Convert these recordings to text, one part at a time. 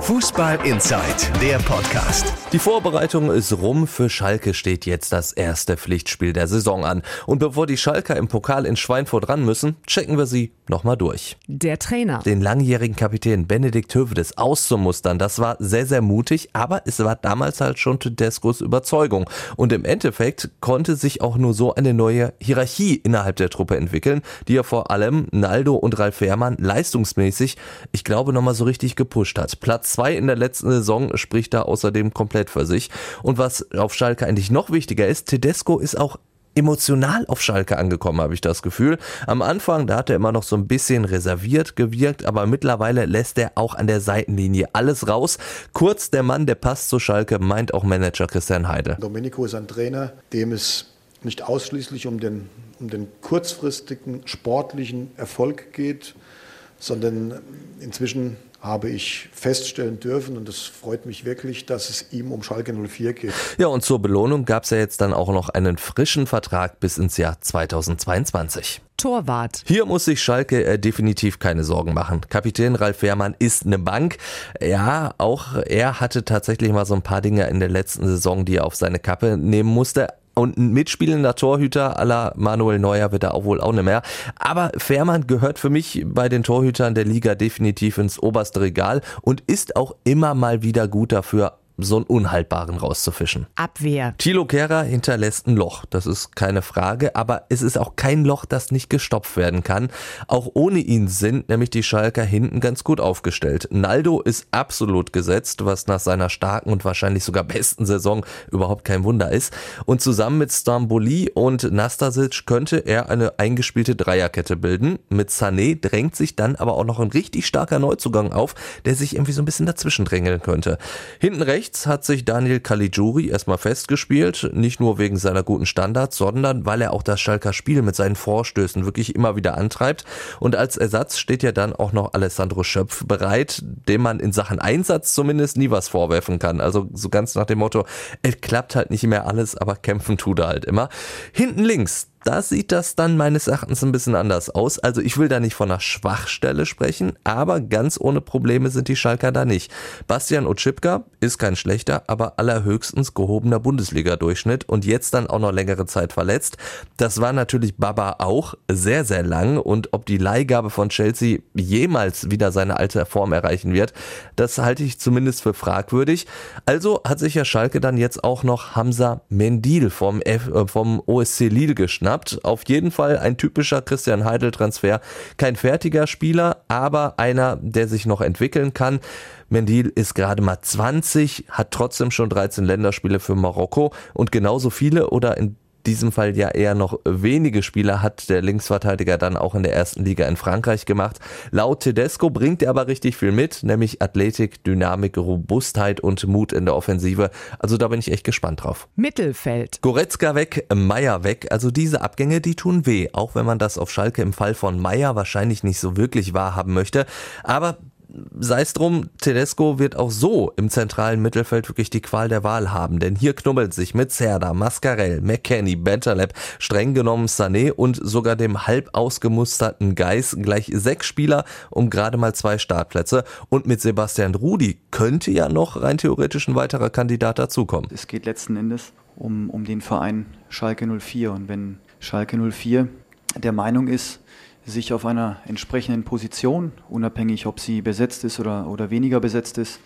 Fußball Inside, der Podcast. Die Vorbereitung ist rum. Für Schalke steht jetzt das erste Pflichtspiel der Saison an. Und bevor die Schalker im Pokal in Schweinfurt ran müssen, checken wir sie nochmal durch. Der Trainer. Den langjährigen Kapitän Benedikt Hövedes auszumustern, das war sehr, sehr mutig, aber es war damals halt schon Tedescos Überzeugung. Und im Endeffekt konnte sich auch nur so eine neue Hierarchie innerhalb der Truppe entwickeln, die ja vor allem Naldo und Ralf Wehrmann leistungsmäßig, ich glaube, nochmal so richtig gepusht hat. Platz zwei in der letzten Saison spricht da außerdem komplett für sich. Und was auf Schalke eigentlich noch wichtiger ist, Tedesco ist auch emotional auf Schalke angekommen, habe ich das Gefühl. Am Anfang, da hat er immer noch so ein bisschen reserviert gewirkt, aber mittlerweile lässt er auch an der Seitenlinie alles raus. Kurz, der Mann, der passt zu Schalke, meint auch Manager Christian Heide. Domenico ist ein Trainer, dem es nicht ausschließlich um den, um den kurzfristigen sportlichen Erfolg geht, sondern inzwischen habe ich feststellen dürfen und es freut mich wirklich, dass es ihm um Schalke 04 geht. Ja, und zur Belohnung gab es ja jetzt dann auch noch einen frischen Vertrag bis ins Jahr 2022. Torwart. Hier muss sich Schalke äh, definitiv keine Sorgen machen. Kapitän Ralf Wehrmann ist eine Bank. Ja, auch er hatte tatsächlich mal so ein paar Dinge in der letzten Saison, die er auf seine Kappe nehmen musste. Und ein mitspielender Torhüter aller Manuel Neuer wird er auch wohl auch nicht mehr. Aber Fährmann gehört für mich bei den Torhütern der Liga definitiv ins oberste Regal und ist auch immer mal wieder gut dafür, so einen Unhaltbaren rauszufischen. Abwehr. Thilo Kehrer hinterlässt ein Loch, das ist keine Frage, aber es ist auch kein Loch, das nicht gestopft werden kann. Auch ohne ihn sind nämlich die Schalker hinten ganz gut aufgestellt. Naldo ist absolut gesetzt, was nach seiner starken und wahrscheinlich sogar besten Saison überhaupt kein Wunder ist. Und zusammen mit Stamboli und Nastasic könnte er eine eingespielte Dreierkette bilden. Mit Sané drängt sich dann aber auch noch ein richtig starker Neuzugang auf, der sich irgendwie so ein bisschen dazwischen drängeln könnte. Hinten rechts rechts hat sich Daniel Caligiuri erstmal festgespielt, nicht nur wegen seiner guten Standards, sondern weil er auch das Schalker Spiel mit seinen Vorstößen wirklich immer wieder antreibt. Und als Ersatz steht ja dann auch noch Alessandro Schöpf bereit, dem man in Sachen Einsatz zumindest nie was vorwerfen kann. Also so ganz nach dem Motto, es klappt halt nicht mehr alles, aber kämpfen tut er halt immer. Hinten links, da sieht das dann meines Erachtens ein bisschen anders aus. Also ich will da nicht von einer Schwachstelle sprechen, aber ganz ohne Probleme sind die Schalker da nicht. Bastian Otschipka ist kein schlechter, aber allerhöchstens gehobener Bundesliga-Durchschnitt und jetzt dann auch noch längere Zeit verletzt. Das war natürlich Baba auch sehr, sehr lang und ob die Leihgabe von Chelsea jemals wieder seine alte Form erreichen wird, das halte ich zumindest für fragwürdig. Also hat sich ja Schalke dann jetzt auch noch Hamza Mendil vom, F, äh, vom OSC Lille geschnappt geschnappt. Auf jeden Fall ein typischer Christian Heidel-Transfer. Kein fertiger Spieler, aber einer, der sich noch entwickeln kann. Mendil ist gerade mal 20, hat trotzdem schon 13 Länderspiele für Marokko und genauso viele oder in diesem Fall ja eher noch wenige Spieler hat der Linksverteidiger dann auch in der ersten Liga in Frankreich gemacht. Laut Tedesco bringt er aber richtig viel mit, nämlich Athletik, Dynamik, Robustheit und Mut in der Offensive. Also da bin ich echt gespannt drauf. Mittelfeld. Goretzka weg, Meier weg. Also diese Abgänge, die tun weh, auch wenn man das auf Schalke im Fall von Meier wahrscheinlich nicht so wirklich wahrhaben möchte. Aber sei es drum, Tedesco wird auch so im zentralen Mittelfeld wirklich die Qual der Wahl haben, denn hier knubbelt sich mit Cerda, Mascarell, McKenny, Bentaleb, streng genommen Sané und sogar dem halb ausgemusterten Geis gleich sechs Spieler um gerade mal zwei Startplätze und mit Sebastian Rudi könnte ja noch rein theoretisch ein weiterer Kandidat dazukommen. Es geht letzten Endes um, um den Verein Schalke 04 und wenn Schalke 04 der Meinung ist, sich auf einer entsprechenden Position, unabhängig ob sie besetzt ist oder, oder weniger besetzt ist,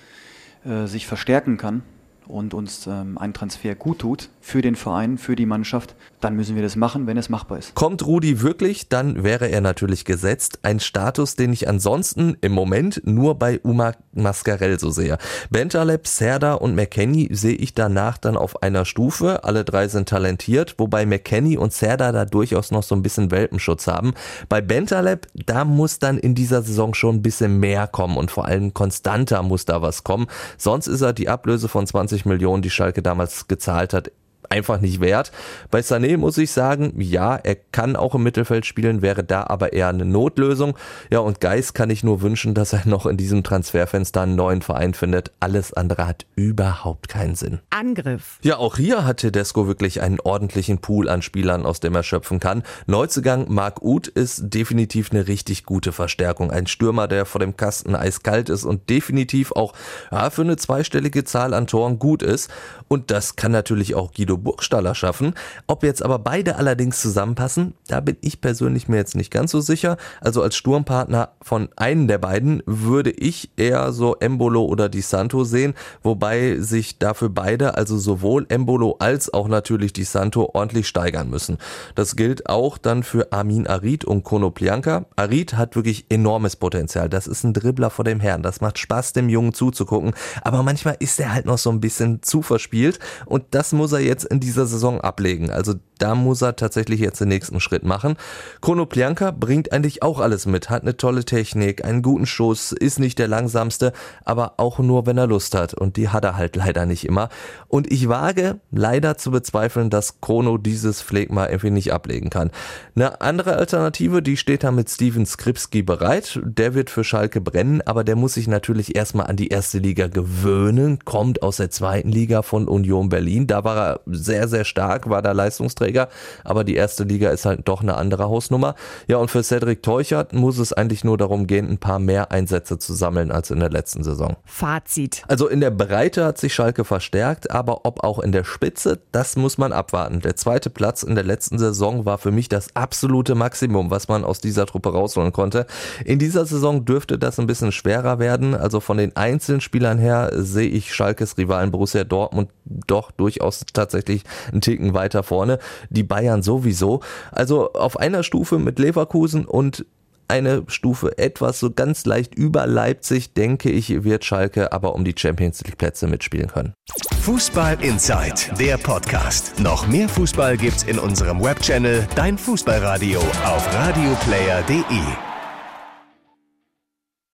äh, sich verstärken kann, und uns ähm, ein Transfer gut tut für den Verein, für die Mannschaft, dann müssen wir das machen, wenn es machbar ist. Kommt Rudi wirklich, dann wäre er natürlich gesetzt. Ein Status, den ich ansonsten im Moment nur bei Uma Mascarell so sehe. Bentaleb, Serda und McKenny sehe ich danach dann auf einer Stufe. Alle drei sind talentiert, wobei McKenny und Serda da durchaus noch so ein bisschen Welpenschutz haben. Bei Bentaleb, da muss dann in dieser Saison schon ein bisschen mehr kommen und vor allem konstanter muss da was kommen. Sonst ist er die Ablöse von 20 Millionen, die Schalke damals gezahlt hat, einfach nicht wert. Bei Sané muss ich sagen, ja, er kann auch im Mittelfeld spielen, wäre da aber eher eine Notlösung. Ja, und Geis kann ich nur wünschen, dass er noch in diesem Transferfenster einen neuen Verein findet. Alles andere hat überhaupt keinen Sinn. Angriff. Ja, auch hier hat Tedesco wirklich einen ordentlichen Pool an Spielern, aus dem er schöpfen kann. Neuzugang Marc Uth ist definitiv eine richtig gute Verstärkung. Ein Stürmer, der vor dem Kasten eiskalt ist und definitiv auch ja, für eine zweistellige Zahl an Toren gut ist. Und das kann natürlich auch Guido Burgstaller schaffen. Ob jetzt aber beide allerdings zusammenpassen, da bin ich persönlich mir jetzt nicht ganz so sicher. Also als Sturmpartner von einem der beiden würde ich eher so Embolo oder Di Santo sehen, wobei sich dafür beide, also sowohl Embolo als auch natürlich Di Santo ordentlich steigern müssen. Das gilt auch dann für Armin Arid und Konoplianka. Arid hat wirklich enormes Potenzial. Das ist ein Dribbler vor dem Herrn. Das macht Spaß, dem Jungen zuzugucken. Aber manchmal ist er halt noch so ein bisschen zu verspielt und das muss er jetzt in dieser Saison ablegen. Also da muss er tatsächlich jetzt den nächsten Schritt machen. Konoplianka bringt eigentlich auch alles mit, hat eine tolle Technik, einen guten Schuss, ist nicht der langsamste, aber auch nur, wenn er Lust hat. Und die hat er halt leider nicht immer. Und ich wage leider zu bezweifeln, dass Chrono dieses Phlegma irgendwie nicht ablegen kann. Eine andere Alternative, die steht da mit Steven Skripski bereit. Der wird für Schalke brennen, aber der muss sich natürlich erstmal an die erste Liga gewöhnen, kommt aus der zweiten Liga von Union Berlin. Da war er sehr, sehr stark, war da Leistungsträger, aber die erste Liga ist halt doch eine andere Hausnummer. Ja, und für Cedric Teuchert muss es eigentlich nur darum gehen, ein paar mehr Einsätze zu sammeln als in der letzten Saison. Fazit. Also in der Breite hat sich Schalke verstärkt, aber ob auch in der Spitze, das muss man abwarten. Der zweite Platz in der letzten Saison war für mich das absolute Maximum, was man aus dieser Truppe rausholen konnte. In dieser Saison dürfte das ein bisschen schwerer werden. Also von den einzelnen Spielern her sehe ich Schalkes Rivalen Borussia Dortmund doch durchaus tatsächlich einen Ticken weiter vorne. Die Bayern sowieso. Also auf einer Stufe mit Leverkusen und eine Stufe etwas so ganz leicht über Leipzig, denke ich, wird Schalke aber um die Champions League Plätze mitspielen können. Fußball Inside, der Podcast. Noch mehr Fußball gibt's in unserem Webchannel Dein Fußballradio auf radioplayer.de.